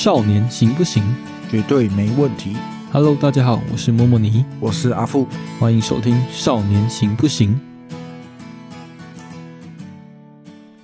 少年行不行绝对没问题。？Hello，大家好，我是莫莫尼，我是阿富，欢迎收听《少年行不行》。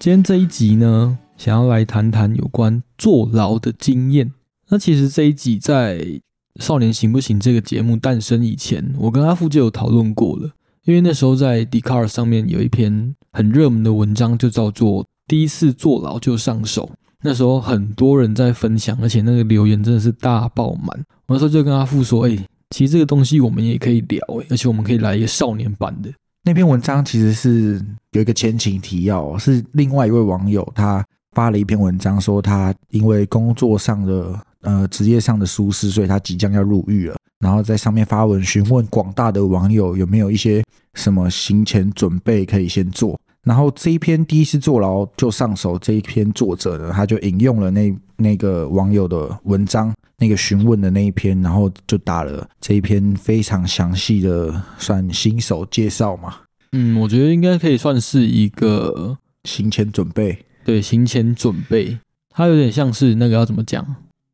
今天这一集呢，想要来谈谈有关坐牢的经验。那其实这一集在《少年行不行》这个节目诞生以前，我跟阿富就有讨论过了。因为那时候在 d c a r 上面有一篇很热门的文章，就叫做《第一次坐牢就上手》。那时候很多人在分享，而且那个留言真的是大爆满。我那时候就跟阿富说：“哎、其实这个东西我们也可以聊、欸，而且我们可以来一个少年版的。那篇文章其实是有一个前情提要，是另外一位网友他发了一篇文章，说他因为工作上的呃职业上的疏失，所以他即将要入狱了。然后在上面发文询问广大的网友有没有一些什么行前准备可以先做。然后这一篇第一次坐牢就上手这一篇作者呢，他就引用了那那个网友的文章，那个询问的那一篇，然后就打了这一篇非常详细的算新手介绍嘛，嗯，我觉得应该可以算是一个行前准备。对行前准备，它有点像是那个要怎么讲？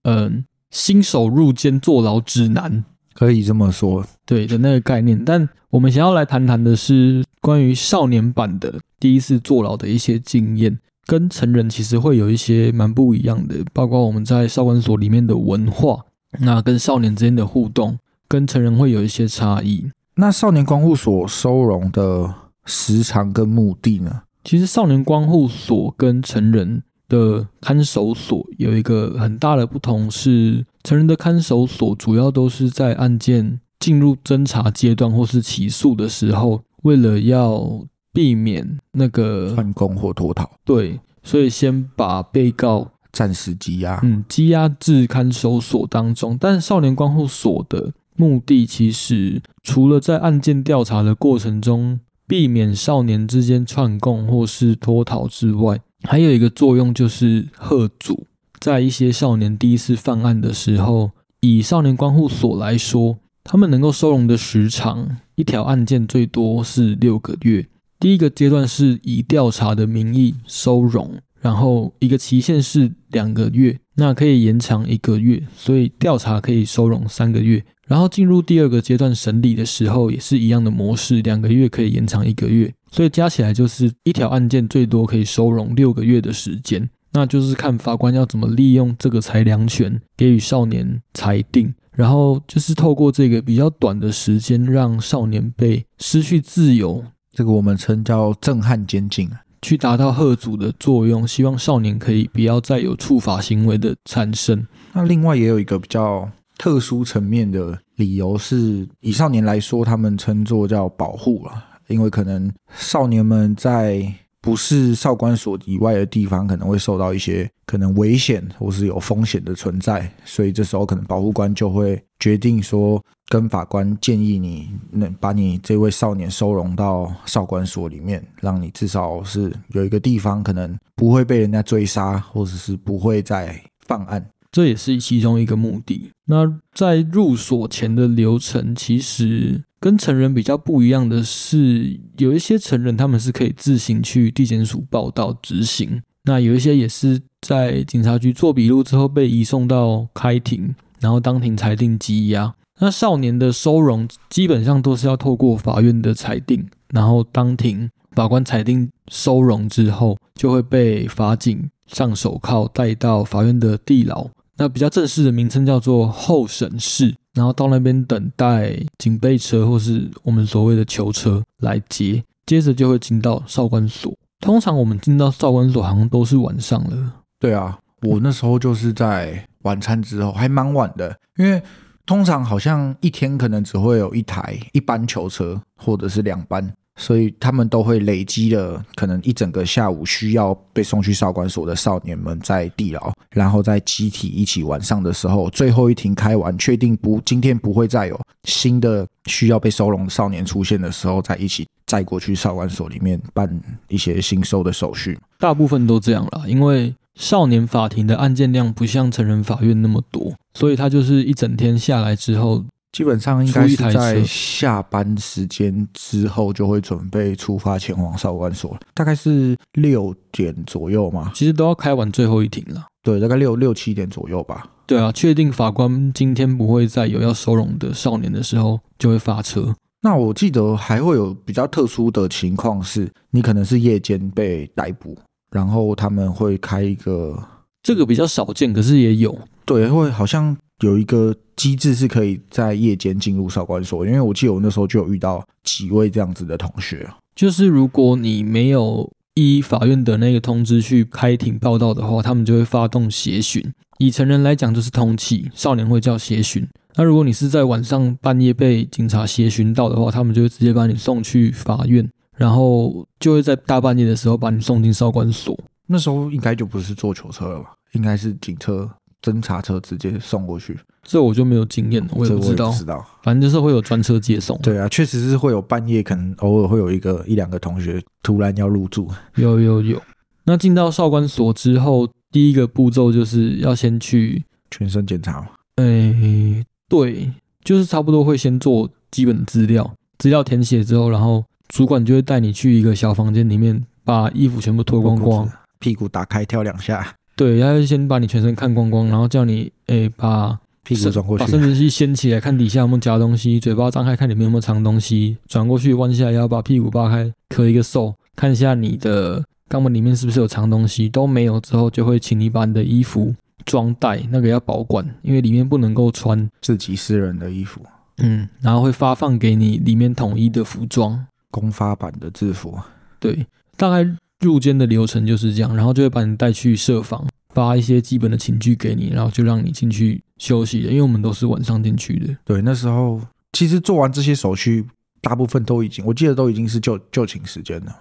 嗯，新手入监坐牢指南。可以这么说，对的那个概念，但我们想要来谈谈的是关于少年版的第一次坐牢的一些经验，跟成人其实会有一些蛮不一样的，包括我们在少管所里面的文化，那跟少年之间的互动，跟成人会有一些差异。那少年光护所收容的时长跟目的呢？其实少年光护所跟成人的看守所有一个很大的不同是，成人的看守所主要都是在案件进入侦查阶段或是起诉的时候，为了要避免那个串供或脱逃，对，所以先把被告暂时羁押。嗯羁押至看守所当中。但少年关护所的目的其实除了在案件调查的过程中避免少年之间串供或是脱逃之外，还有一个作用就是贺阻，在一些少年第一次犯案的时候，以少年关护所来说，他们能够收容的时长，一条案件最多是六个月。第一个阶段是以调查的名义收容，然后一个期限是两个月，那可以延长一个月，所以调查可以收容三个月。然后进入第二个阶段审理的时候，也是一样的模式，两个月可以延长一个月，所以加起来就是一条案件最多可以收容六个月的时间。那就是看法官要怎么利用这个裁量权给予少年裁定，然后就是透过这个比较短的时间，让少年被失去自由，这个我们称叫震撼监禁。去达到贺阻的作用，希望少年可以不要再有触法行为的产生。那另外也有一个比较特殊层面的理由是，以少年来说，他们称作叫保护了，因为可能少年们在不是少管所以外的地方，可能会受到一些可能危险或是有风险的存在，所以这时候可能保护官就会决定说，跟法官建议你能把你这位少年收容到少管所里面，让你至少是有一个地方可能不会被人家追杀，或者是不会再犯案。这也是其中一个目的。那在入所前的流程，其实跟成人比较不一样的是，有一些成人他们是可以自行去地检署报到执行，那有一些也是在警察局做笔录之后被移送到开庭，然后当庭裁定羁押。那少年的收容基本上都是要透过法院的裁定，然后当庭法官裁定收容之后，就会被法警上手铐带到法院的地牢。那比较正式的名称叫做候审室，然后到那边等待警备车或是我们所谓的囚车来接，接着就会进到少管所。通常我们进到少管所好像都是晚上了，对啊，我那时候就是在晚餐之后，还蛮晚的，因为通常好像一天可能只会有一台一班囚车，或者是两班，所以他们都会累积了可能一整个下午需要被送去少管所的少年们在地牢，然后在集体一起晚上的时候，最后一庭开完，确定不今天不会再有新的需要被收容的少年出现的时候，再一起再过去少管所里面办一些新收的手续。大部分都这样了，因为少年法庭的案件量不像成人法院那么多，所以他就是一整天下来之后，基本上应该是在下班时间之后就会准备出发前往少管所了，大概是六点左右嘛，其实都要开完最后一庭了。对，大概六六七点左右吧。对啊，确定法官今天不会再有要收容的少年的时候，就会发车。那我记得还会有比较特殊的情况是，你可能是夜间被逮捕，然后他们会开一个，这个比较少见，可是也有。对，会好像有一个机制是可以在夜间进入少管所，因为我记得我那时候就有遇到几位这样子的同学。就是如果你没有依法院的那个通知去开庭报道的话，他们就会发动协询。以成人来讲就是通缉，少年会叫协询。那如果你是在晚上半夜被警察协询到的话，他们就会直接把你送去法院，然后就会在大半夜的时候把你送进少管所。那时候应该就不是坐囚车了吧？应该是警车、侦查车直接送过去。这我就没有经验了，我也不知道。知道。反正就是会有专车接送。对啊，确实是会有半夜，可能偶尔会有一个一两个同学突然要入住。有有有。那进到少管所之后，第一个步骤就是要先去，全身检查嘛。诶、对，就是差不多会先做基本资料，资料填写之后，然后主管就会带你去一个小房间里面，把衣服全部脱光光，屁股打开跳两下，对，然后先把你全身看光光，然后叫你诶、把屁股转过去，把生殖器掀起来，看底下有没有夹东西，嘴巴张开看里面有没有藏东西，转过去弯下腰把屁股扒开，咳一个嗽，看一下你的肛门里面是不是有藏东西，都没有之后，就会请你把你的衣服装袋，那个要保管，因为里面不能够穿，自己私人的衣服，嗯，然后会发放给你里面统一的服装，公发版的制服，对，大概入监的流程就是这样，然后就会把你带去设防，发一些基本的寝具给你，然后就让你进去休息了，因为我们都是晚上进去的。对，那时候其实做完这些手续，大部分都已经，我记得都已经是就就寝时间了。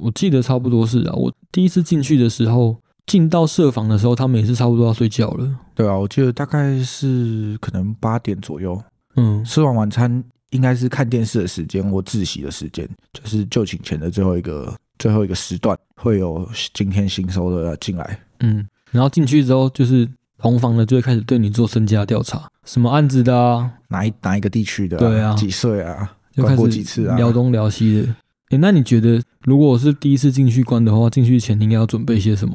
我记得差不多是啊，我第一次进去的时候，进到设防的时候，他们也是差不多要睡觉了。对啊，我记得大概是可能八点左右，嗯，吃完晚餐应该是看电视的时间或自习的时间，就是就寝前的最后一个最后一个时段，会有今天新收的进来。嗯，然后进去之后，就是同房的就会开始对你做身家调查，什么案子的啊，哪一哪一个地区的、对啊几岁啊，关过就开始几次啊？聊东聊西的。诶，那你觉得，如果我是第一次进去关的话，进去前应该要准备些什么？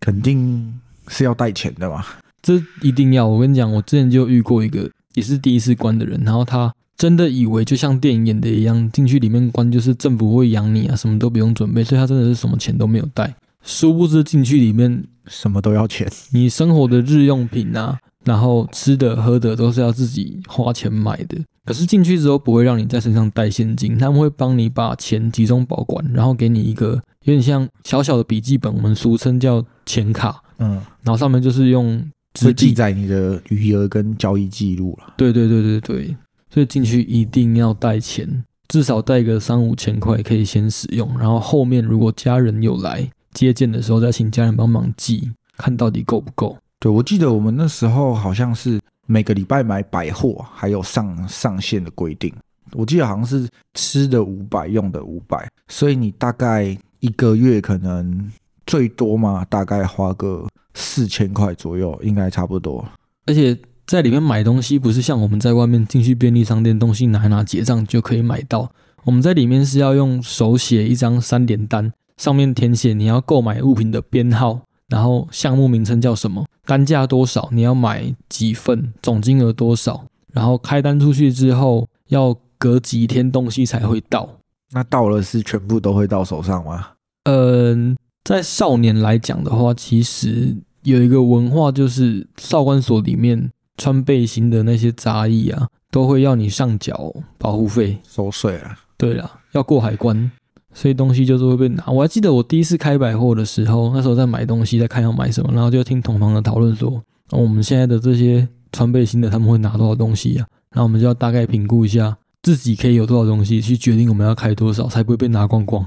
肯定是要带钱的嘛。这一定要。我跟你讲，我之前就遇过一个也是第一次关的人，然后他真的以为就像电影演的一样，进去里面关就是政府会养你啊，什么都不用准备，所以他真的是什么钱都没有带。殊不知进去里面，什么都要钱，你生活的日用品啊，然后吃的喝的都是要自己花钱买的。可是进去之后不会让你在身上带现金，他们会帮你把钱集中保管，然后给你一个有点像小小的笔记本，我们俗称叫钱卡，嗯，然后上面就是用纸会记记载你的余额跟交易记录了。对对对对对，所以进去一定要带钱，至少带个三五千块可以先使用，然后后面如果家人有来接见的时候，再请家人帮忙寄，看到底够不够。对，我记得我们那时候好像是每个礼拜买百货，还有上上限的规定。我记得好像是吃的五百，用的五百，所以你大概一个月可能最多嘛，大概花个四千块左右，应该差不多。而且在里面买东西，不是像我们在外面进去便利商店东西拿一拿结账就可以买到，我们在里面是要用手写一张三联单，上面填写你要购买物品的编号，然后项目名称叫什么，单价多少，你要买几份，总金额多少，然后开单出去之后要隔几天东西才会到。那到了是全部都会到手上吗？嗯，在少年来讲的话，其实有一个文化，就是少管所里面穿背心的那些杂役啊，都会要你上缴保护费。收税啊，对啦，要过海关，所以东西就是会被拿。我还记得我第一次开百货的时候，那时候在买东西，在看要买什么，然后就听同行的讨论说，哦，我们现在的这些穿背心的他们会拿多少东西啊？然后我们就要大概评估一下自己可以有多少东西，去决定我们要开多少，才不会被拿光光。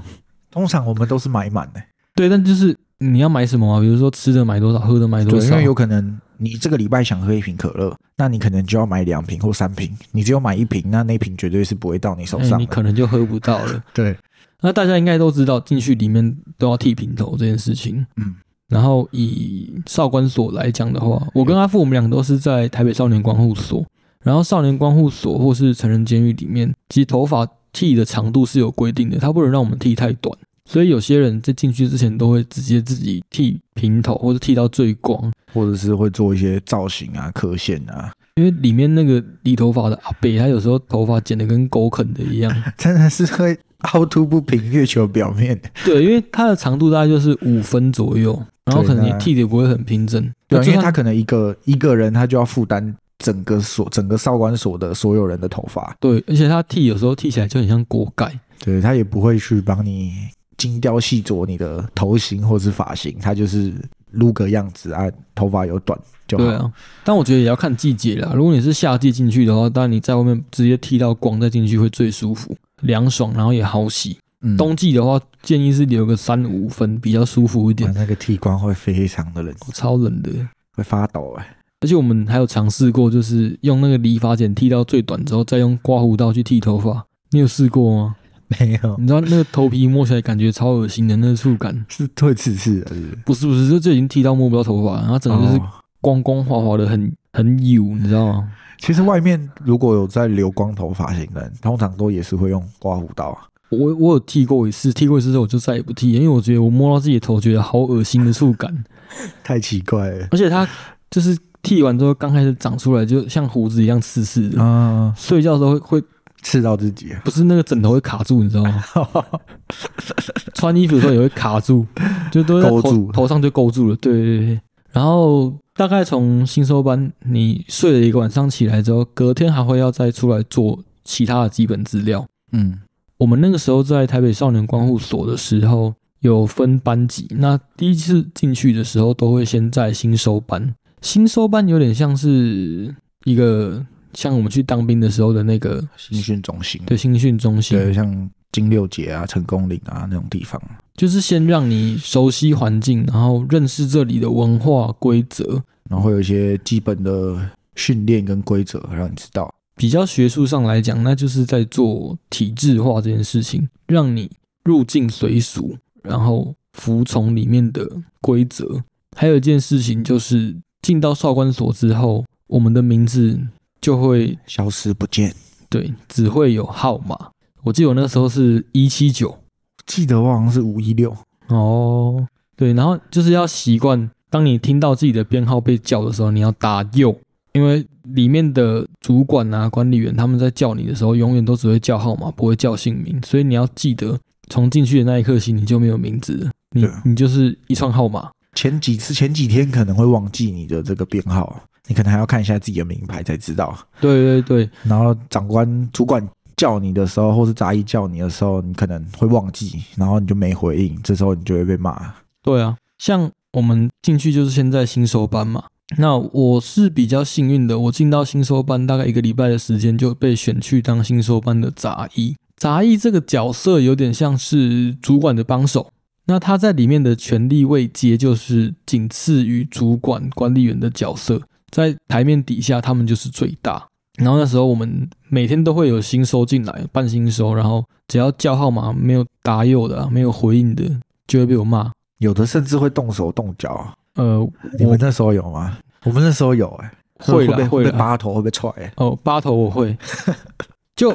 通常我们都是买满的。对，但就是你要买什么啊？比如说吃的买多少，喝的买多少，因少为。有可能你这个礼拜想喝一瓶可乐，那你可能就要买两瓶或三瓶。你只有买一瓶，那那瓶绝对是不会到你手上你。可能就喝不到了。对，那大家应该都知道，进去里面都要剃平头这件事情。嗯，然后以少管所来讲的话，我跟阿富我们俩都是在台北少年管护所。然后少年观护所或是成人监狱里面，其实头发剃的长度是有规定的，它不能让我们剃太短。所以有些人在进去之前都会直接自己剃平头，或者剃到最光，或者是会做一些造型啊、刻线啊，因为里面那个理头发的阿北，他有时候头发剪得跟狗啃的一样。真的是会凹凸不平月球表面。对，因为它的长度大概就是五分左右，然后可能你剃的也不会很平整。对啊，因为他可能一个一个人他就要负担整个所整个少管所的所有人的头发，对，而且他剃有时候剃起来就很像锅盖。对他也不会去帮你精雕细琢你的头型或是发型，他就是撸个样子啊，头发有短就好。对啊，但我觉得也要看季节啦。如果你是夏季进去的话，当然你在外面直接剃到光再进去会最舒服、凉爽，然后也好洗。嗯，冬季的话，建议是留个三五分，比较舒服一点。那个剃光会非常的冷，超冷的，会发抖哎、而且我们还有尝试过，就是用那个理发剪剃到最短之后，再用刮胡刀去剃头发。你有试过吗？没有，你知道那个头皮摸起来感觉超恶心的那个触感，是会刺刺的，是不是？不是不是，就就已经剃到摸不到头发，然后整个就是哦光光滑滑的，很很油，你知道吗？其实外面如果有在留光头发型的人，通常都也是会用刮胡刀啊。我我有剃过一次，剃过一次之后我就再也不剃，因为我觉得我摸到自己的头，觉得好恶心的触感，太奇怪了而且它就是剃完之后刚开始长出来，就像胡子一样刺刺的，啊！睡觉的时候会会刺到自己，不是那个枕头会卡住，你知道吗？穿衣服的时候也会卡住，就都勾住头上就勾住了。对对对，然后大概从新收班，你睡了一个晚上起来之后，隔天还会要再出来做其他的基本资料。嗯，我们那个时候在台北少年观护所的时候，有分班级。那第一次进去的时候，都会先在新收班。新收班有点像是一个像我们去当兵的时候的那个新训中心，对新训中心，对，像金六节啊、成功岭啊那种地方，就是先让你熟悉环境，然后认识这里的文化规则。然后会有一些基本的训练跟规则让你知道。比较学术上来讲，那就是在做体制化这件事情，让你入境随俗，然后服从里面的规则。还有一件事情就是，进到少管所之后，我们的名字就会消失不见。对，只会有号码。我记得我那时候是一七九。记得我好像是五一六，哦，对，然后就是要习惯，当你听到自己的编号被叫的时候，你要打右，因为里面的主管啊、管理员他们在叫你的时候，永远都只会叫号码，不会叫姓名，所以你要记得，从进去的那一刻起，你就没有名字了，你你就是一串号码。前几次前几天可能会忘记你的这个编号，你可能还要看一下自己的名牌才知道。对对对，然后长官、主管叫你的时候，或是杂役叫你的时候，你可能会忘记，然后你就没回应，这时候你就会被骂。对啊，像我们进去就是现在新手班嘛。那我是比较幸运的，我进到新收班大概一个礼拜的时间就被选去当新收班的杂役。杂役这个角色有点像是主管的帮手，那他在里面的权力位阶就是仅次于主管管理员的角色，在台面底下他们就是最大。然后那时候我们每天都会有新收进来，半新收，然后只要叫号码没有答右的、啊、没有回应的，就会被我骂。有的甚至会动手动脚啊。呃，我你们那时候有吗？我们那时候有哎、会会被会被扒头，会被踹、欸。哦，八头我会，就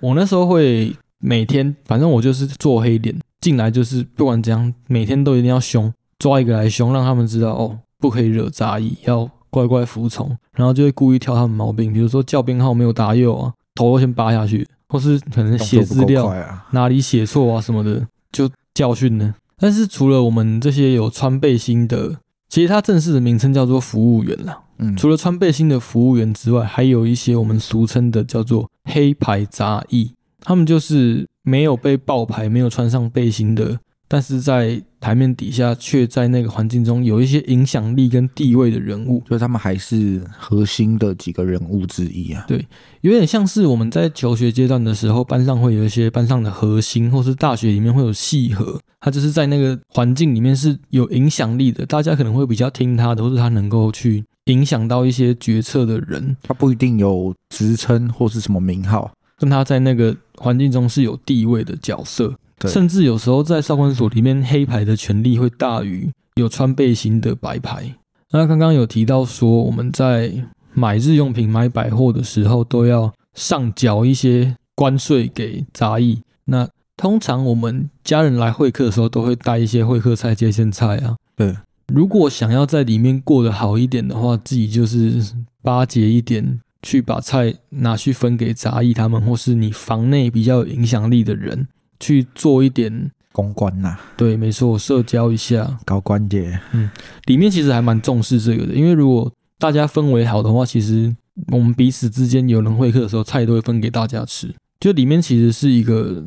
我那时候会每天，反正我就是做黑脸进来，就是不管怎样，每天都一定要凶，抓一个来凶，让他们知道哦，不可以惹杂役，要乖乖服从，然后就会故意挑他们毛病，比如说叫编号没有打右啊，头都先扒下去，或是可能动写资料哪里写错啊什么的，就教训呢。但是除了我们这些有穿背心的，其实它正式的名称叫做服务员啦。嗯，除了穿背心的服务员之外，还有一些我们俗称的叫做黑牌杂役，他们就是没有被爆牌、没有穿上背心的，但是在台面底下却在那个环境中有一些影响力跟地位的人物，所以他们还是核心的几个人物之一啊。对有点像是我们在求学阶段的时候，班上会有一些班上的核心，或是大学里面会有系核，他就是在那个环境里面是有影响力的，大家可能会比较听他的，或是他能够去影响到一些决策的人。他不一定有职称或是什么名号，但他在那个环境中是有地位的角色，对甚至有时候在少管所里面，黑牌的权利会大于有穿背心的白牌。那刚刚有提到说，我们在买日用品、买百货的时候，都要上缴一些关税给杂役。那通常我们家人来会客的时候，都会带一些会客菜、接线菜啊。对，如果想要在里面过得好一点的话，自己就是巴结一点，去把菜拿去分给杂役他们，或是你房内比较有影响力的人去做一点。公关呐、对，没错，社交一下，搞关节，里面其实还蛮重视这个的，因为如果大家氛围好的话，其实我们彼此之间有人会客的时候，菜都会分给大家吃。就里面其实是一个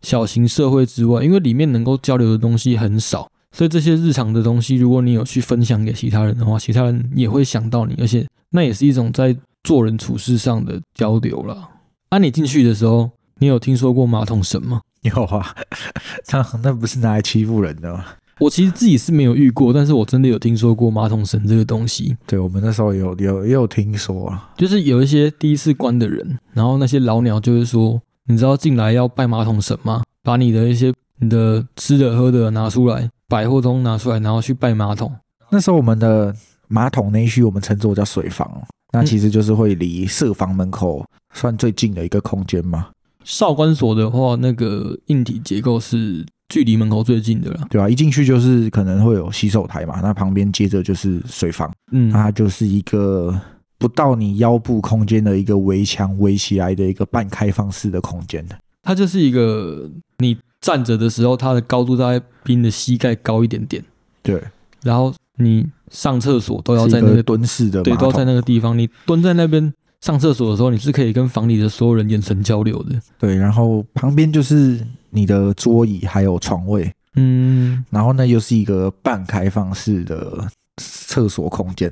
小型社会之外，因为里面能够交流的东西很少，所以这些日常的东西，如果你有去分享给其他人的话，其他人也会想到你，而且那也是一种在做人处事上的交流啦。啊，你进去的时候，你有听说过马桶神吗？有啊，那那不是拿来欺负人的吗？我其实自己是没有遇过，但是我真的有听说过马桶神这个东西。对我们那时候有有也有听说啊，就是有一些第一次关的人，然后那些老鸟就会说：“你知道进来要拜马桶神吗？把你的一些你的吃的喝的拿出来，百货通拿出来，然后去拜马桶。那时候我们的马桶那一区我们称作叫水房，那其实就是会离设房门口算最近的一个空间嘛，少管所的话，那个硬体结构是距离门口最近的了。对吧、一进去就是可能会有洗手台嘛，那旁边接着就是水房，嗯，那它就是一个不到你腰部空间的一个围墙围起来的一个半开放式的空间。它就是一个你站着的时候，它的高度大概比你的膝盖高一点点，对，然后你上厕所都要在那个蹲式的对，都要在，那个地方。你蹲在那边上厕所的时候，你是可以跟房里的所有人眼神交流的。对，然后旁边就是你的桌椅还有床位，嗯，然后呢又是一个半开放式的厕所空间，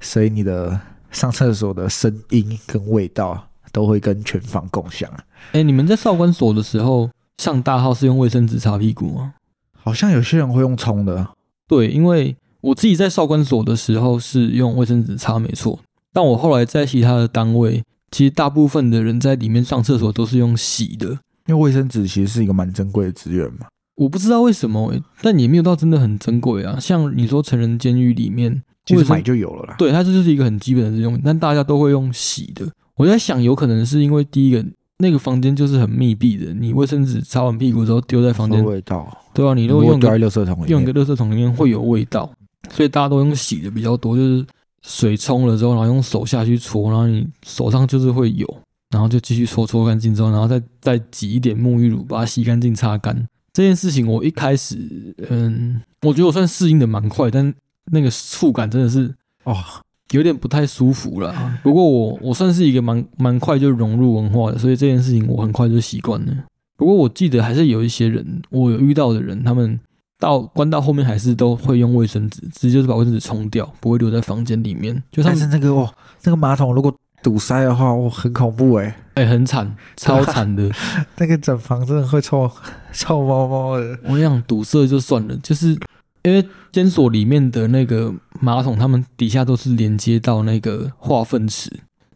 所以你的上厕所的声音跟味道都会跟全房共享。哎、你们在少管所的时候上大号是用卫生纸擦屁股吗？好像有些人会用冲的，对，因为我自己在少管所的时候是用卫生纸擦，没错。但我后来在其他的单位，其实大部分的人在里面上厕所都是用洗的。因为卫生纸其实是一个蛮珍贵的资源嘛。我不知道为什么、欸，但也没有到真的很珍贵啊。像你说成人监狱里面，其实买就有了啦。对，它这就是一个很基本的日用，但大家都会用洗的。我在想，有可能是因为第一个那个房间就是很密闭的，你卫生纸擦完屁股之后丢在房间有，味道，对啊，你你如果用个在垃圾桶里面，用个垃圾桶里面会有味道，所以大家都用洗的比较多，就是水冲了之后，然后用手下去搓，然后你手上就是会有，然后就继续搓搓干净之后，然后再再挤一点沐浴乳把它洗干净擦干。这件事情我一开始，嗯，我觉得我算适应的蛮快，但那个触感真的是哦，有点不太舒服了。不过我我算是一个蛮蛮快就融入文化的，所以这件事情我很快就习惯了。不过我记得还是有一些人，我有遇到的人，他们到关到后面还是都会用卫生纸，直接就是把卫生纸冲掉，不会留在房间里面。就他但是那个哦，那个马桶如果堵塞的话，哦，很恐怖哎，哎、很惨，超惨的。那个整房真的会臭 臭猫猫的。我想堵塞就算了，就是因为监所里面的那个马桶，他们底下都是连接到那个化粪池。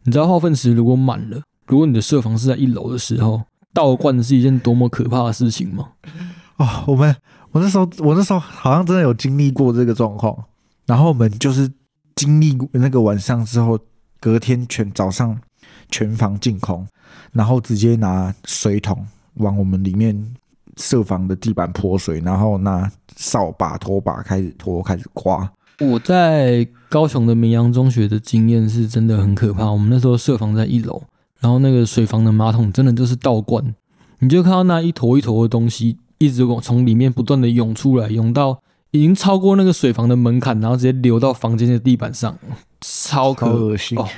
你知道化粪池如果满了，如果你的设房是在一楼的时候，倒灌是一件多么可怕的事情吗？哦，我们我那时候我那时候好像真的有经历过这个状况，然后我们就是经历那个晚上之后，隔天全早上全房净空，然后直接拿水桶往我们里面设房的地板泼水，然后拿扫把拖把开始拖开始刮。我在高雄的明阳中学的经验是真的很可怕。我们那时候设房在一楼，然后那个水房的马桶真的就是倒灌，你就看到那一坨一坨的东西一直往从里面不断的涌出来，涌到已经超过那个水房的门槛，然后直接流到房间的地板上，超可好恶心哦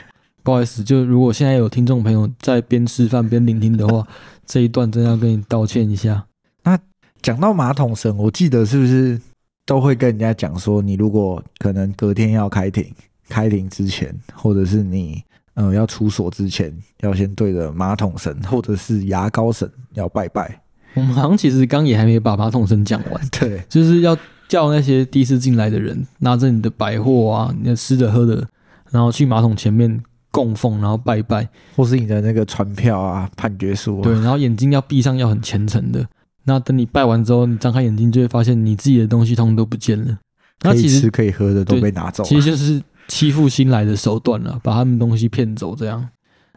不好意思，就如果现在有听众朋友在边吃饭边聆听的话，这一段真的要跟你道歉一下。那讲到马桶声，我记得是不是都会跟人家讲说，你如果可能隔天要开庭，开庭之前，或者是你嗯要出所之前，要先对着马桶神或者是牙膏神要拜拜。我们好像其实刚也还没把马桶声讲完。对，就是要叫那些第一次进来的人拿着你的百货啊、你的吃的喝的，然后去马桶前面供奉，然后拜拜，或是你的那个传票啊、判决书、啊，对，然后眼睛要闭上，要很虔诚的。那等你拜完之后，你张开眼睛就会发现你自己的东西通通都不见了。那其实吃可以喝的都被拿走了。其实就是欺负新来的手段了，把他们东西骗走这样。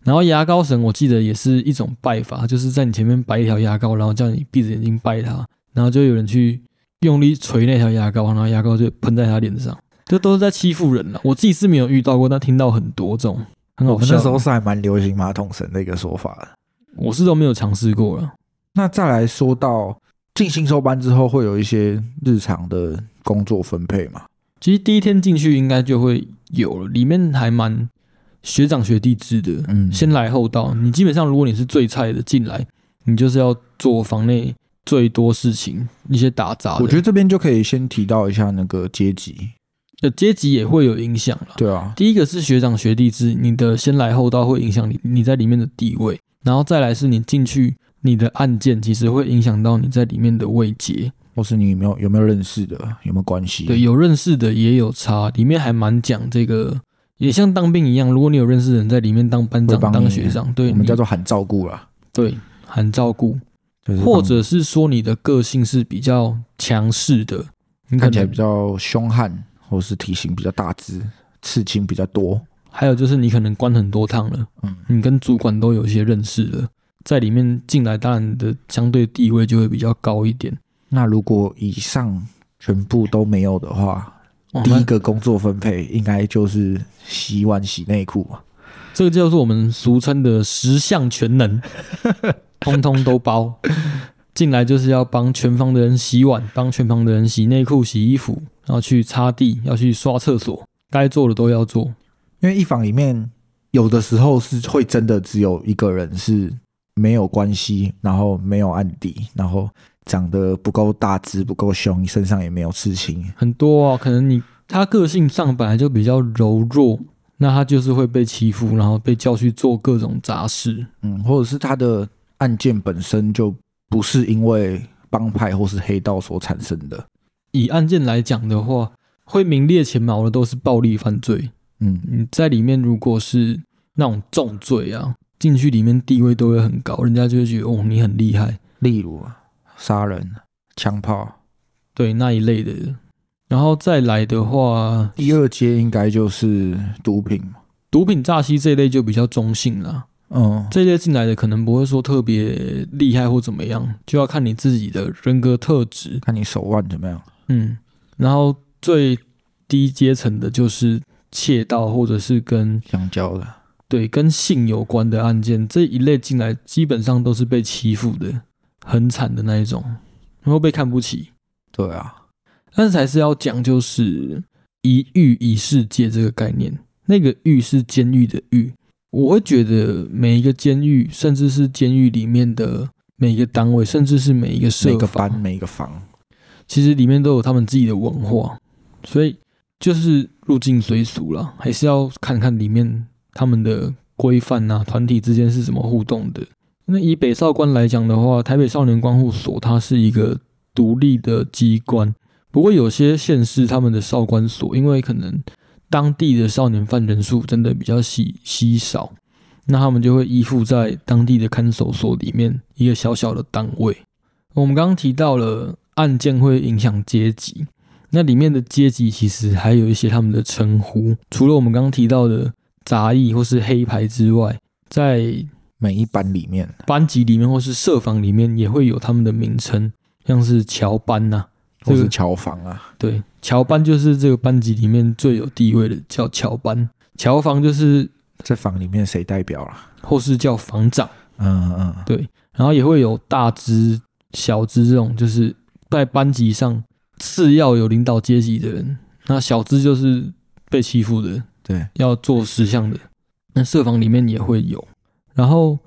然后牙膏神，我记得也是一种拜法，就是在你前面摆一条牙膏，然后叫你闭着眼睛拜它，然后就有人去用力捶那条牙膏，然后牙膏就喷在他脸上，这都是在欺负人了。我自己是没有遇到过，但听到很多这种很好笑。那时候是还蛮流行马桶神的一个说法的。我是都没有尝试过了。那再来说到进新收班之后，会有一些日常的工作分配嘛？其实第一天进去应该就会有了，里面还蛮学长学弟制的，嗯，先来后到。你基本上如果你是最菜的进来，你就是要做房内最多事情，一些打杂的。我觉得这边就可以先提到一下那个阶级，呃阶级也会有影响了。对啊，第一个是学长学弟制，你的先来后到会影响你你在里面的地位，然后再来是你进去你的案件，其实会影响到你在里面的位阶。或是你有没有有没有认识的，有没有关系？对，有认识的也有差，里面还蛮讲这个，也像当兵一样，如果你有认识的人在里面当班长、当学长，对，我们叫做喊照顾啦，对喊照顾，就是或者是说你的个性是比较强势的，你看起来比较凶悍，或是体型比较大只，刺青比较多。还有就是你可能关很多趟了，嗯，你跟主管都有一些认识了，在里面进来，当然你的相对地位就会比较高一点。那如果以上全部都没有的话，第一个工作分配应该就是洗碗、洗内裤嘛。这个就是我们俗称的十项全能，通通都包。进来就是要帮全房的人洗碗，帮全房的人洗内裤、洗衣服，然后去擦地，要去刷厕所，该做的都要做。因为一房里面有的时候是会真的只有一个人是没有关系，然后没有案底，然后长得不够大只、不够凶，身上也没有刺青。很多啊，可能你他个性上本来就比较柔弱，那他就是会被欺负，然后被叫去做各种杂事。嗯，或者是他的案件本身就不是因为帮派或是黑道所产生的。以案件来讲的话，会名列前茅的都是暴力犯罪。嗯，你在里面如果是那种重罪啊，进去里面地位都会很高，人家就会觉得哦你很厉害，例如杀人、枪炮。对那一类的。然后再来的话，第二阶应该就是毒品嘛。毒品诈欺这一类就比较中性啦。嗯，这一类进来的可能不会说特别厉害或怎么样，就要看你自己的人格特质。看你手腕怎么样。嗯，然后最低阶层的就是窃盗或者是跟香蕉的。对跟性有关的案件这一类进来，基本上都是被欺负的，很惨的那一种，然后被看不起。对啊，但是还是要讲，就是一狱一世界这个概念。那个狱是监狱的狱，我会觉得每一个监狱，甚至是监狱里面的每一个单位，甚至是每一个社每个房班、每个房。其实里面都有他们自己的文化，所以就是入境随俗了，还是要看看里面他们的规范啊，团体之间是怎么互动的。那以北少关来讲的话，台北少年关护所它是一个独立的机关，不过有些县市他们的少关所，因为可能当地的少年犯人数真的比较稀稀少，那他们就会依附在当地的看守所里面一个小小的单位。我们刚刚提到了案件会影响阶级，那里面的阶级其实还有一些他们的称呼，除了我们刚刚提到的杂役或是黑牌之外，在每一班里面，班级里面或是社房里面也会有他们的名称，像是侨班呐、或是乔房啊，对，侨班就是这个班级里面最有地位的，叫侨班。侨房就是在房里面谁代表了？或是叫房长，嗯嗯，对，然后也会有大只、小只这种，就是在班级上次要有领导阶级的人，那小只就是被欺负的，对，要做识相的。那社房里面也会有，然后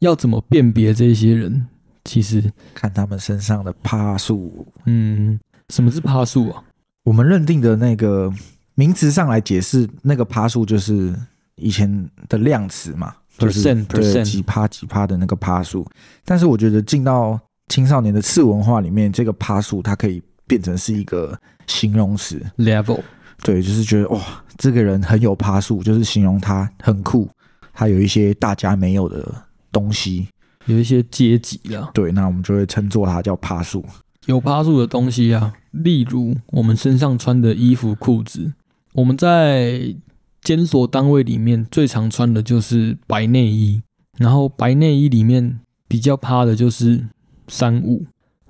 要怎么辨别这些人？其实，看他们身上的趴数。嗯，什么是趴数啊？我们认定的那个名词上来解释，那个趴数就是以前的量词嘛，就是 Percent，对 percent 几趴几趴的那个趴数。但是我觉得进到青少年的次文化里面，这个趴数它可以变成是一个形容词，level，对，就是觉得哇，这个人很有趴数，就是形容他很酷，他有一些大家没有的东西。有一些阶级啊，对，那我们就会称作他叫趴数。有趴数的东西啊，例如我们身上穿的衣服、裤子，我们在监所单位里面最常穿的就是白内衣，然后白内衣里面比较趴的就是三五。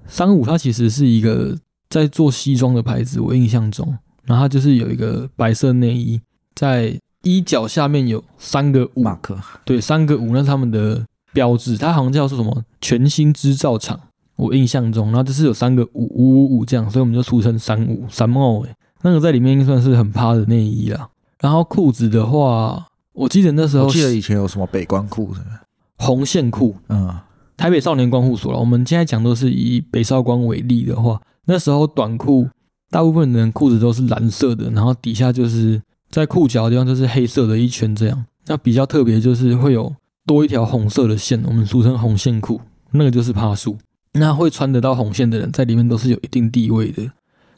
三五它其实是一个在做西装的牌子，我印象中，然后它就是有一个白色内衣，在衣角下面有三个五，马克，对，三个五那是他们的标志，它好像叫做什么全新织造厂，我印象中，然后就是有三个五五五五这样，所以我们就俗称三五三帽诶，那个在里面算是很趴的内衣啦。然后裤子的话，我记得那时候我记得以前有什么北关裤是不是？红线裤，嗯，台北少年光护所了。我们现在讲都是以北少光为例的话，那时候短裤大部分人裤子都是蓝色的，然后底下就是在裤脚的地方就是黑色的一圈这样。那比较特别就是会有多一条红色的线，我们俗称红线裤，那个就是帕数。那会穿得到红线的人，在里面都是有一定地位的。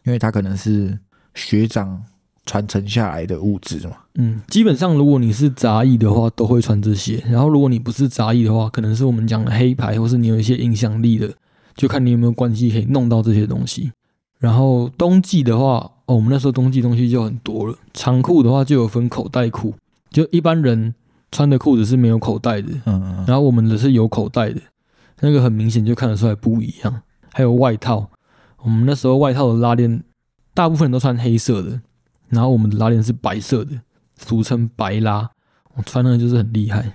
因为他可能是学长传承下来的物质嘛。嗯，基本上如果你是杂役的话，都会穿这些。然后如果你不是杂役的话，可能是我们讲的黑牌，或是你有一些影响力的，就看你有没有关系可以弄到这些东西。然后冬季的话，哦，我们那时候冬季东西就很多了。长裤的话就有分口袋裤，就一般人穿的裤子是没有口袋的，嗯嗯，然后我们的是有口袋的，那个很明显就看得出来不一样。还有外套，我们那时候外套的拉链，大部分人都穿黑色的，然后我们的拉链是白色的，俗称白拉。我穿那个就是很厉害，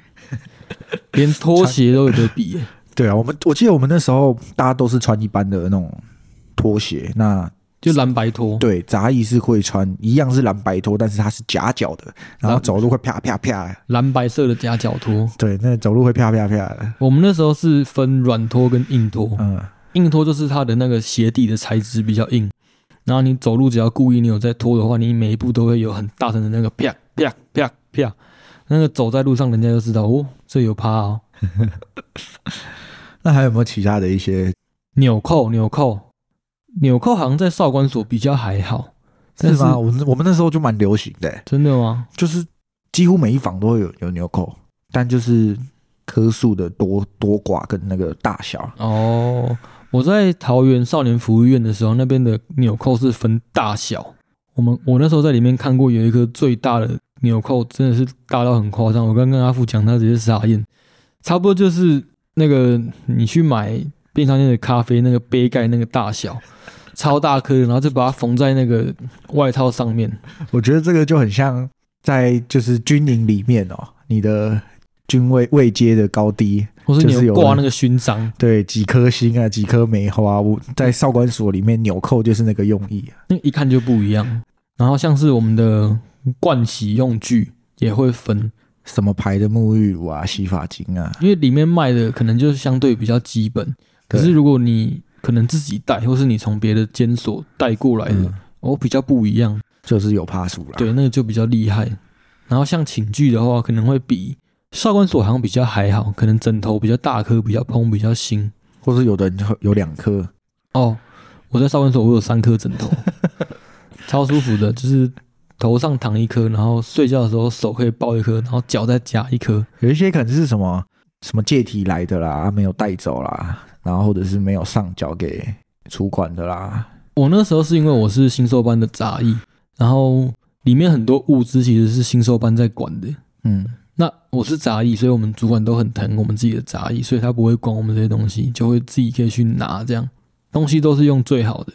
连拖鞋都有得比耶。对啊，我们我记得我们那时候大家都是穿一般的那种拖鞋，那就蓝白拖，对杂役是会穿一样是蓝白拖，但是它是夹脚的，然后走路会啪啪啪。蓝白色的夹脚拖。对，那走路会啪啪啪的。我们那时候是分软拖跟硬拖，嗯，硬拖就是它的那个鞋底的材质比较硬，然后你走路只要故意你有在拖的话，你每一步都会有很大声的那个啪啪啪啪，那个走在路上人家就知道哦，这有趴哦。那还有没有其他的一些？纽扣，纽扣，纽扣好像在少管所比较还好，但是是吗？我们我们那时候就蛮流行的、真的吗？就是几乎每一房都会有有纽扣，但就是颗数的多多寡跟那个大小。哦，我在桃园少年福利院的时候，那边的纽扣是分大小。我们我那时候在里面看过有一颗最大的纽扣，真的是大到很夸张。我刚跟阿富讲，他直接傻眼。差不多就是那个你去买便利商店的咖啡那个杯盖那个大小，超大颗，然后就把它缝在那个外套上面。我觉得这个就很像在就是军营里面哦，你的军位位阶的高低，或是你有挂那个勋章，对几颗星啊，几颗梅花，我在少管所里面纽扣就是那个用意啊。那一看就不一样。然后像是我们的盥洗用具也会分，什么牌的沐浴乳啊、洗发精啊，因为里面卖的可能就是相对比较基本，可是如果你可能自己带，或是你从别的监所带过来的，嗯，哦，比较不一样，就是有帕数啦。对，那个就比较厉害。然后像寝具的话，可能会比少管所好像比较还好，可能枕头比较大颗，比较蓬，比较新。或是有的人有两颗，哦，我在少管所我有三颗枕头，超舒服的，就是头上躺一颗，然后睡觉的时候手可以抱一颗，然后脚再夹一颗。有一些可能是什么什么借题来的啦，啊没有带走啦，然后或者是没有上缴给主管的啦。我那时候是因为我是新收班的杂役，然后里面很多物资其实是新收班在管的。嗯，那我是杂役，所以我们主管都很疼我们自己的杂役，所以他不会管我们这些东西，就会自己可以去拿，这样东西都是用最好的。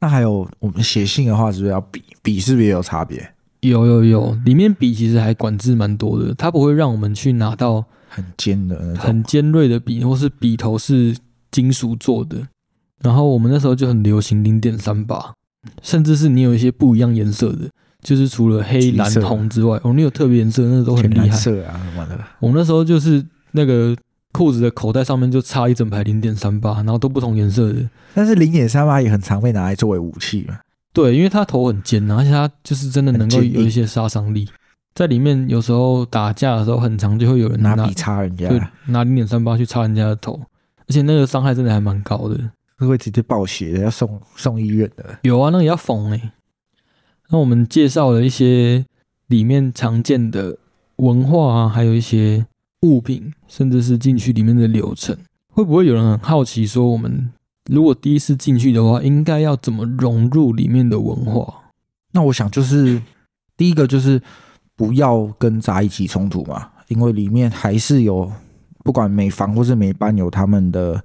那还有我们写信的话，是不是要笔？笔是不是也有差别？有有有，里面笔其实还管制蛮多的，它不会让我们去拿到很尖的。很尖锐的笔，或是笔头是金属做的。然后我们那时候就很流行零点三八，甚至是你有一些不一样颜色的，就是除了黑、蓝、红之外，哦，你有特别颜色，那都很厉害。色啊什么的。我们那时候就是那个裤子的口袋上面就插一整排零点三八，然后都不同颜色的。但是零点三八也很常被拿来作为武器嘛。对，因为它头很尖，而且它就是真的能够有一些杀伤力。在里面有时候打架的时候，很长就会有人拿拿笔插人家，对拿零点三八去插人家的头，而且那个伤害真的还蛮高的。是会直接爆血的，要送送医院的。有啊，那个要缝哎、那我们介绍了一些里面常见的文化啊，还有一些物品，甚至是进去里面的流程。会不会有人很好奇说，我们如果第一次进去的话，应该要怎么融入里面的文化？那我想就是第一个就是不要跟杂一起冲突嘛，因为里面还是有不管每房或是每班有他们的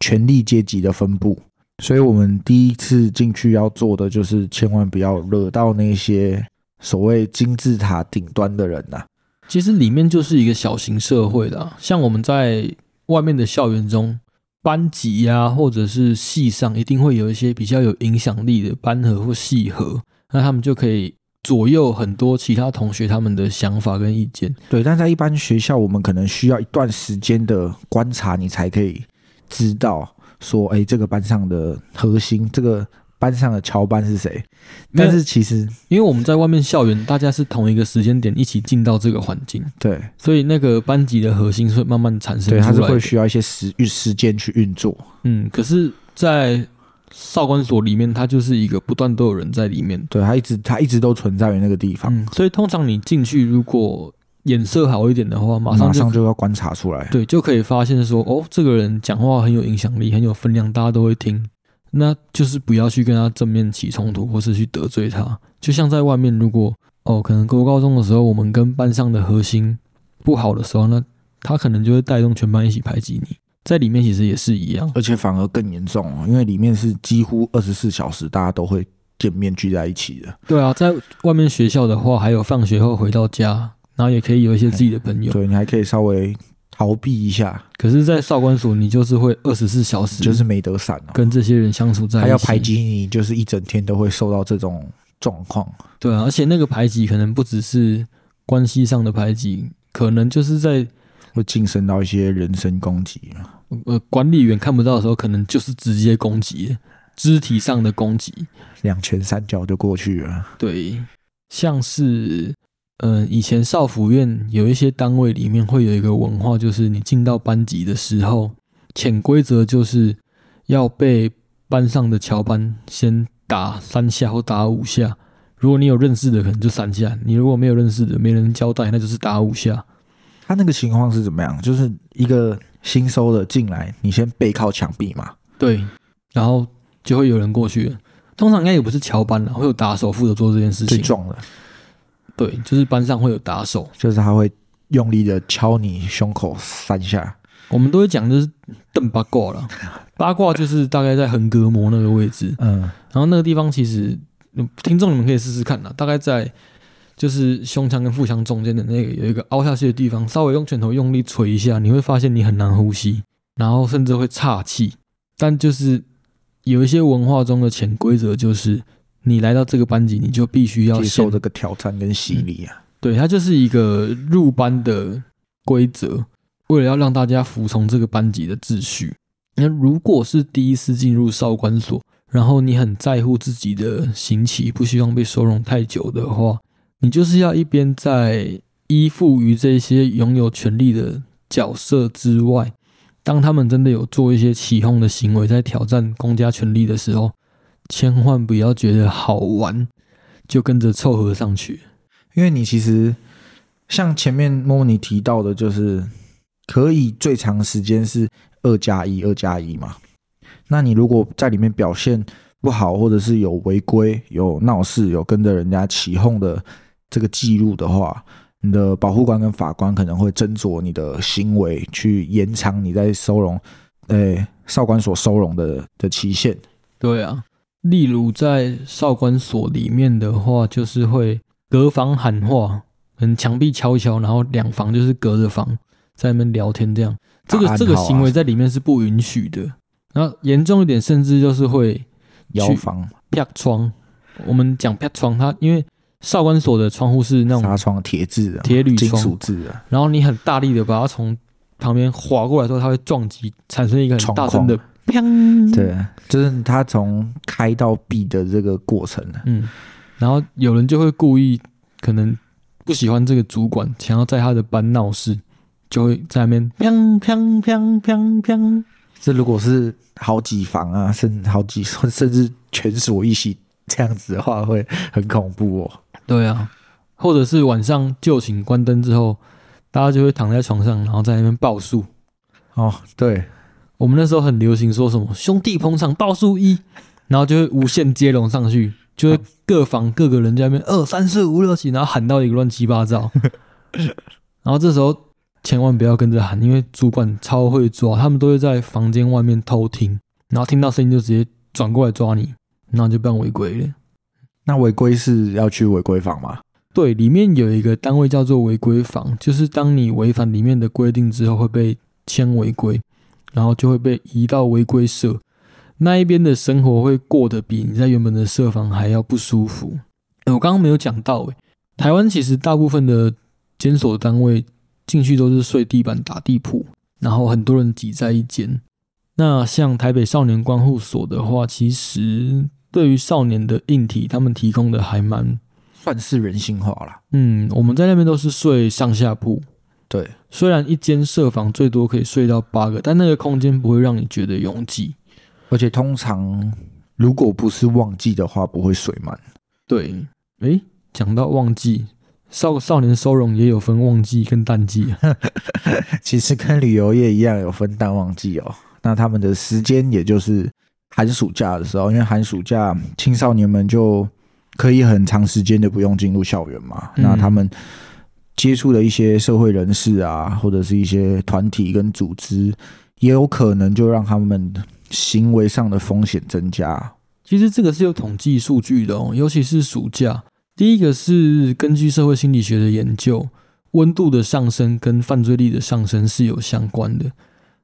权力阶级的分布，所以我们第一次进去要做的就是千万不要惹到那些所谓金字塔顶端的人呐、其实里面就是一个小型社会的、像我们在外面的校园中，班级呀、或者是系上，一定会有一些比较有影响力的班和或系和，那他们就可以左右很多其他同学他们的想法跟意见。对，但在一般学校，我们可能需要一段时间的观察，你才可以知道说，哎，这个班上的核心，这个班上的乔班是谁。但是其实，因为我们在外面校园，大家是同一个时间点一起进到这个环境，对所以那个班级的核心是会慢慢产生出对，来的。它是会需要一些时时间去运作。嗯，可是，在少管所里面，它就是一个不断都有人在里面。对，它一直它一直都存在于那个地方，嗯，所以通常你进去，如果眼色好一点的话，马上就马上就要观察出来。对，就可以发现说，哦，这个人讲话很有影响力，很有分量，大家都会听。那就是不要去跟他正面起冲突，或是去得罪他。就像在外面，如果哦，可能国高中的时候，我们跟班上的核心不好的时候，那他可能就会带动全班一起排挤你。在里面其实也是一样。而且反而更严重哦，因为里面是几乎二十四小时大家都会见面聚在一起的。对啊，在外面学校的话，还有放学后回到家，然后也可以有一些自己的朋友。对你还可以稍微逃避一下，可是，在少管所，你就是会二十四小时就是没得散哦。跟这些人相处在一起，还要排挤你，就是一整天都会受到这种状况。对啊，而且那个排挤可能不只是关系上的排挤，可能就是在会晋升到一些人身攻击嘛。呃管理员看不到的时候，可能就是直接攻击，肢体上的攻击。两拳三脚就过去了。对，像是嗯、呃以前少府院有一些单位里面会有一个文化，就是你进到班级的时候，潜规则就是要被班上的乔班先打三下或打五下。如果你有认识的，可能就三下；你如果没有认识的，没人交代，那就是打五下。他那个情况是怎么样？就是一个新收的进来，你先背靠墙壁嘛。对，然后就会有人过去。通常应该也不是乔班了，会有打手负责做这件事情。最重的对，就是班上会有打手，就是他会用力的敲你胸口三下。我们都会讲就是蹬八卦了。八卦就是大概在横膈膜那个位置，嗯，然后那个地方其实嗯听众你们可以试试看啦，大概在就是胸腔跟腹腔中间的那个有一个凹下去的地方，稍微用拳头用力捶一下，你会发现你很难呼吸，然后甚至会岔气。但就是有一些文化中的潜规则，就是你来到这个班级，你就必须要接受这个挑战跟洗礼啊。对，它就是一个入班的规则，为了要让大家服从这个班级的秩序。那如果是第一次进入少管所，然后你很在乎自己的刑期，不希望被收容太久的话，你就是要一边在依附于这些拥有权力的角色之外，当他们真的有做一些起哄的行为，在挑战公家权力的时候，千万不要觉得好玩，就跟着凑合上去。因为你其实像前面莫莫你提到的，就是可以最长时间是二加一，二加一嘛。那你如果在里面表现不好，或者是有违规、有闹事、有跟着人家起哄的这个记录的话，你的保护官跟法官可能会斟酌你的行为，去延长你在收容，呃，少管所收容的的期限。对啊，例如在少管所里面的话，就是会隔房喊话，可能墙壁敲一敲，然后两房就是隔着房在那边聊天，这样这个这个行为在里面是不允许的。然后严重一点，甚至就是会摇房、啪窗。我们讲啪窗，它因为少管所的窗户是那种纱窗、铁质的、铁铝窗属制的，然后你很大力的把它从旁边划过来之后，它会撞击，产生一个很大声的砰。对，就是它从开到闭的这个过程啊嗯，然后有人就会故意可能不喜欢这个主管，想要在他的班闹事，就会在那边砰砰砰砰砰。这如果是好几房啊，甚好几甚至全所一起这样子的话，会很恐怖哦。对啊，或者是晚上就寝关灯之后，大家就会躺在床上，然后在那边报数。哦，对，我们那时候很流行说什么“兄弟捧场报数一”，然后就会无限接龙上去，就会各房各个人在那边二三四五六七，然后喊到一个乱七八糟。然后这时候千万不要跟着喊，因为主管超会抓，他们都会在房间外面偷听，然后听到声音就直接转过来抓你，然后就变违规了。那违规是要去违规房吗？对，里面有一个单位叫做违规房，就是当你违反里面的规定之后，会被签违规，然后就会被移到违规社。那一边的生活会过得比你在原本的社房还要不舒服。我刚刚没有讲到，诶，台湾其实大部分的监所单位进去都是睡地板、打地铺，然后很多人挤在一间。那像台北少年关护所的话，其实对于少年的硬体，他们提供的还蛮。算是人性化了。嗯，我们在那边都是睡上下铺。对，虽然一间设房最多可以睡到八个，但那个空间不会让你觉得拥挤，而且通常如果不是旺季的话，不会水满。对，诶，讲到旺季，少少年收容也有分旺季跟淡季，其实跟旅游业一样有分淡旺季哦。那他们的时间也就是寒暑假的时候，因为寒暑假青少年们就。可以很长时间的不用进入校园嘛？那他们接触的一些社会人士啊，或者是一些团体跟组织，也有可能就让他们行为上的风险增加。其实这个是有统计数据的哦，尤其是暑假。第一个是根据社会心理学的研究，温度的上升跟犯罪率的上升是有相关的。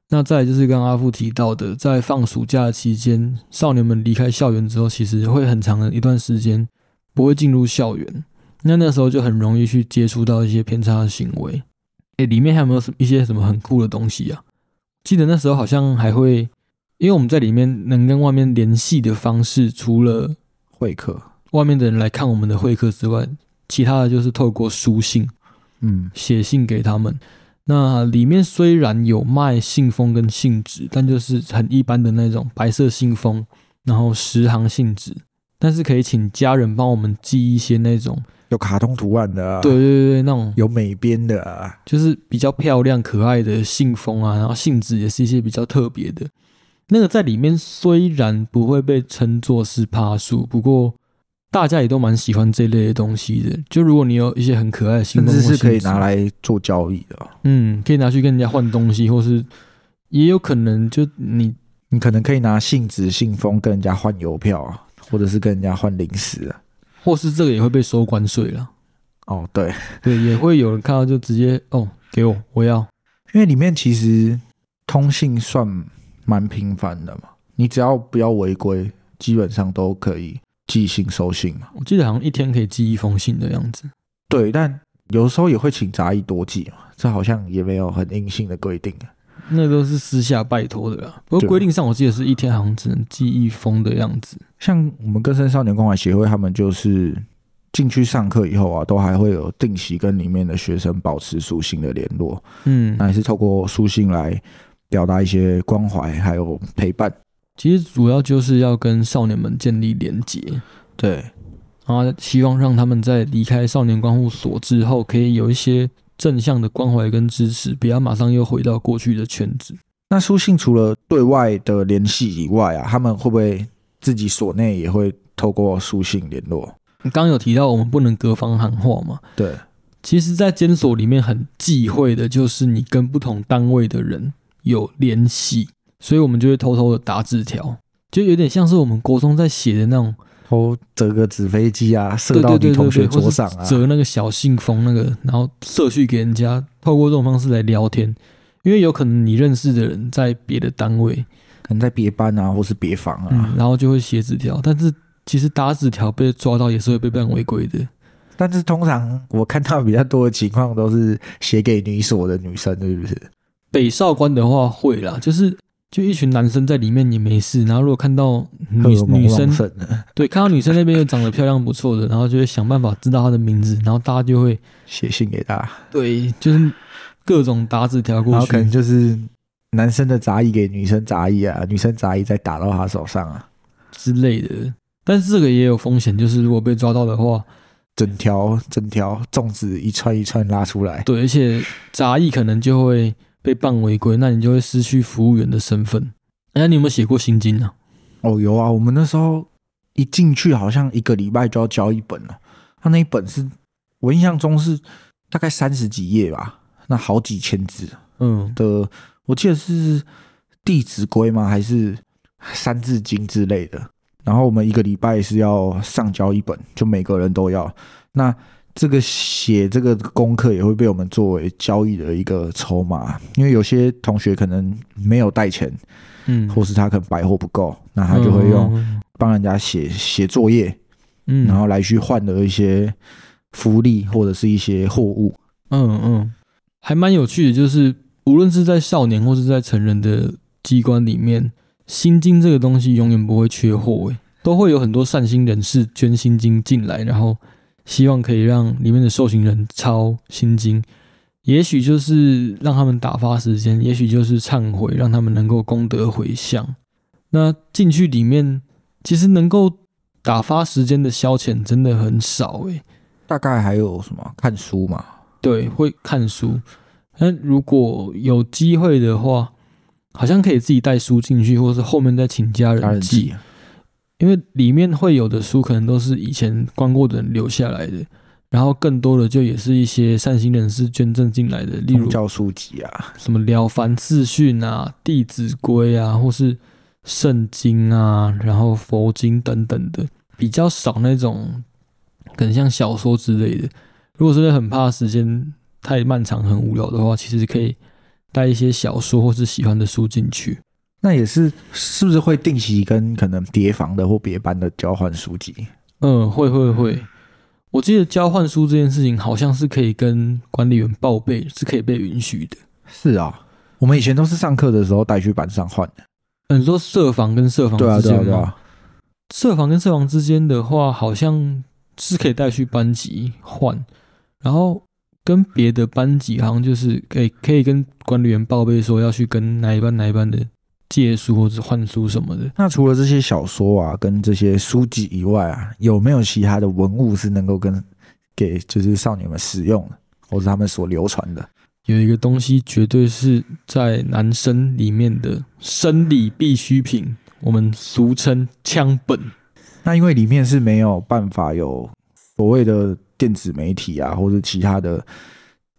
那再就是刚刚阿富提到的，在放暑假期间，少年们离开校园之后，其实会很长的一段时间。不会进入校园，那那时候就很容易去接触到一些偏差的行为。哎，里面还有没有什一些什么很酷的东西啊？记得那时候好像还会，因为我们在里面能跟外面联系的方式，除了会客，外面的人来看我们的会客之外，其他的就是透过书信，嗯，写信给他们。那里面虽然有卖信封跟信纸，但就是很一般的那种白色信封，然后十行信纸。但是可以请家人帮我们寄一些那种有卡通图案的，对对对，那种有美编的，就是比较漂亮可爱的信封啊，然后信纸也是一些比较特别的。那个在里面虽然不会被称作是趴数，不过大家也都蛮喜欢这类的东西的。就如果你有一些很可爱的信封，甚至是可以拿来做交易的，嗯，可以拿去跟人家换东西，或是也有可能就你你可能可以拿信纸、信封跟人家换邮票啊。或者是跟人家换零食啊，或是这个也会被收关税了。哦，对对，也会有人看到就直接哦，给我，我要。因为里面其实通信算蛮频繁的嘛，你只要不要违规，基本上都可以寄信收信嘛。我记得好像一天可以寄一封信的样子。对，但有时候也会请杂役多寄嘛，这好像也没有很硬性的规定啊。那都是私下拜托的啦，不过规定上我记得是一天好像只能寄一封的样子。像我们根生少年关怀协会，他们就是进去上课以后啊，都还会有定期跟里面的学生保持书信的联络。嗯，那也是透过书信来表达一些关怀还有陪伴。其实主要就是要跟少年们建立连结，对，然后希望让他们在离开少年关护所之后，可以有一些。正向的关怀跟支持，不要马上又回到过去的圈子。那书信除了对外的联系以外啊，他们会不会自己所内也会透过书信联络？刚有提到我们不能隔方喊话嘛？对，其实，在监所里面很忌讳的就是你跟不同单位的人有联系，所以我们就会偷偷的打纸条，就有点像是我们国中在写的那种。偷折个纸飞机啊，射到你同学桌上啊，折那个小信封那个，然后射去给人家，透过这种方式来聊天，因为有可能你认识的人在别的单位，可能在别班啊，或是别房啊，然后就会写纸条。但是其实打纸条被抓到也是会被判违规的。但是通常我看到比较多的情况都是写给女所的女生，是不是？北少官的话会啦，就是。就一群男生在里面也没事，然后如果看到女 女生，对，看到女生那边又长得漂亮不错的，然后就会想办法知道她的名字，然后大家就会写信给她。对，就是各种打纸条过去，然后可能就是男生的杂役给女生杂役啊，女生杂役再打到她手上啊之类的。但是这个也有风险，就是如果被抓到的话，整条整条粽子一串一串拉出来。对，而且杂役可能就会。被办违规，那你就会失去服务员的身份。哎，你有没有写过心经呢？哦，有啊，我们那时候一进去好像一个礼拜就要交一本了。他那一本是我印象中是大概三十几页吧，那好几千字嗯，的，我记得是《弟子规》吗？还是《三字经》之类的？然后我们一个礼拜是要上交一本，就每个人都要。那这个写这个功课也会被我们作为交易的一个筹码，因为有些同学可能没有带钱，嗯，或是他可能百货不够，那他就会用嗯，帮人家写写作业，嗯，然后来去换得一些福利或者是一些货物。嗯嗯，还蛮有趣的，就是无论是在少年或是在成人的机关里面，心经这个东西永远不会缺货，诶，都会有很多善心人士捐心经进来，然后希望可以让里面的受刑人抄心经，也许就是让他们打发时间，也许就是忏悔，让他们能够功德回向。那进去里面，其实能够打发时间的消遣真的很少，诶。大概还有什么看书嘛？对，会看书。那如果有机会的话，好像可以自己带书进去，或是后面再请家家人人寄记，因为里面会有的书可能都是以前关过的人留下来的，然后更多的就也是一些善心人士捐赠进来的，例如教书籍啊，什么《了凡四训》啊、《弟子规》啊，或是圣经啊，然后佛经等等的，比较少那种可能像小说之类的。如果真的很怕时间太漫长、很无聊的话，其实可以带一些小说或是喜欢的书进去。那也是是不是会定期跟可能别房的或别班的交换书籍？嗯，会会会。我记得交换书这件事情好像是可以跟管理员报备，是可以被允许的。是啊，我们以前都是上课的时候带去班上换的。嗯，你说社房跟设房对啊，对啊？对啊。社房跟设房之间的话，好像是可以带去班级换，然后跟别的班级好像就是可以可以跟管理员报备说要去跟哪一班哪一班的借书或者换书什么的。那除了这些小说啊，跟这些书籍以外啊，有没有其他的文物是能够跟给就是少年们使用的，或是他们所流传的？有一个东西绝对是在男生里面的生理必需品，我们俗称枪本。那因为里面是没有办法有所谓的电子媒体啊，或者其他的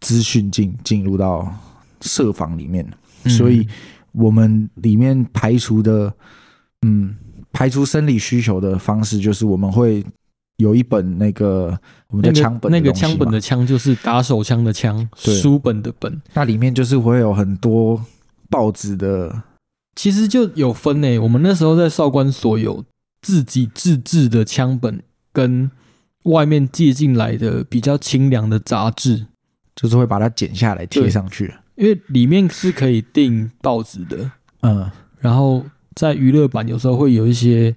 资讯进进入到社房里面，嗯所以我们里面排除的，嗯，排除生理需求的方式，就是我们会有一本那个我们那个的枪本的那个枪本的枪就是打手枪的枪，对。书本的本。那里面就是会有很多报纸的，其实就有分诶，我们那时候在少管所有自己自制的枪本，跟外面借进来的比较清凉的杂志，就是会把它剪下来贴上去。因为里面是可以订报纸的，嗯，然后在娱乐版有时候会有一些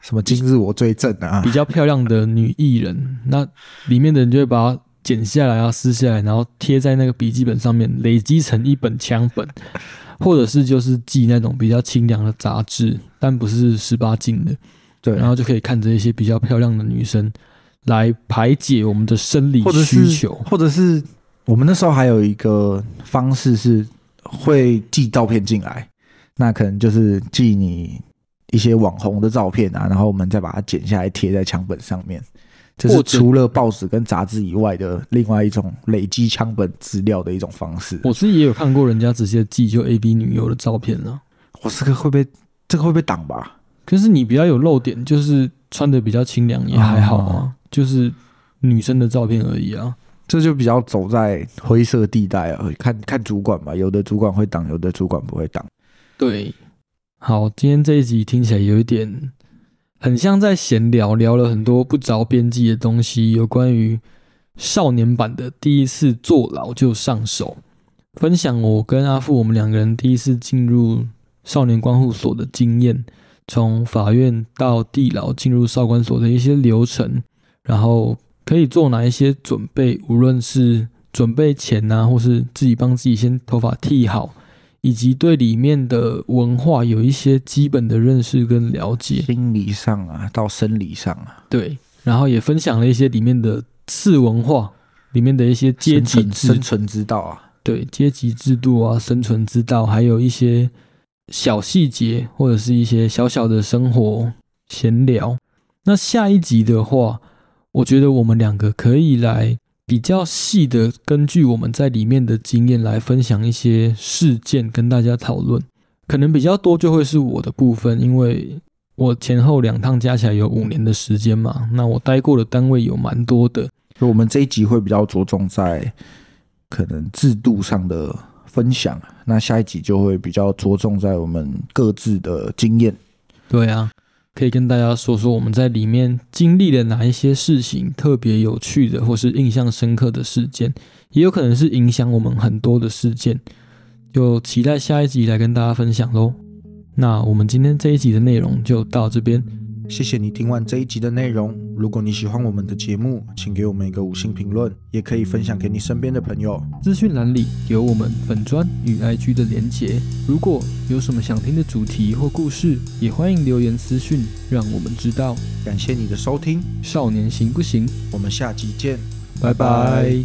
什么今日我最正啊。比，较漂亮的女艺人，那里面的人就会把它剪下来啊、撕下来，然后贴在那个笔记本上面，累积成一本枪本，或者是就是寄那种比较清凉的杂志，但不是十八禁的。对，然后就可以看着一些比较漂亮的女生来排解我们的生理或者是需求。或者是我们那时候还有一个方式是会寄照片进来，那可能就是寄你一些网红的照片啊，然后我们再把它剪下来贴在墙本上面。这是除了报纸跟杂志以外的另外一种累积枪本资料的一种方式。我是也有看过人家直接寄就 A B 女优的照片了，我这个会被这个会被挡吧？可是你比较有漏点，就是穿的比较清凉也还好啊，哦就是女生的照片而已啊。这就比较走在灰色地带啊，看看主管吧，有的主管会挡，有的主管不会挡。对，好，今天这一集听起来有一点很像在闲聊，聊了很多不着边际的东西，有关于少年版的第一次坐牢就上手，分享我跟阿富我们两个人第一次进入少年关护所的经验，从法院到地牢进入少管所的一些流程，然后可以做哪一些准备，无论是准备前啊，或是自己帮自己先头发剃好。以及对里面的文化有一些基本的认识跟了解，心理上啊，到生理上啊，对，然后也分享了一些里面的次文化，里面的一些阶级生存生存之道啊。对阶级制度啊、生存之道，还有一些小细节或者是一些小小的生活闲聊。那下一集的话，我觉得我们两个可以来比较细的，根据我们在里面的经验来分享一些事件，跟大家讨论。可能比较多就会是我的部分，因为我前后两趟加起来有五年的时间嘛，那我待过的单位有蛮多的。所以我们这一集会比较着重在可能制度上的分享，那下一集就会比较着重在我们各自的经验。对啊，可以跟大家说说我们在里面经历了哪一些事情，特别有趣的或是印象深刻的事件，也有可能是影响我们很多的事件。就期待下一集来跟大家分享喽。那我们今天这一集的内容就到这边。谢谢你听完这一集的内容。如果你喜欢我们的节目，请给我们一个五星评论，也可以分享给你身边的朋友。资讯栏里有我们粉砖与 IG 的连结。如果有什么想听的主题或故事，也欢迎留言私讯，让我们知道。感谢你的收听，少年行不行？我们下集见，拜拜。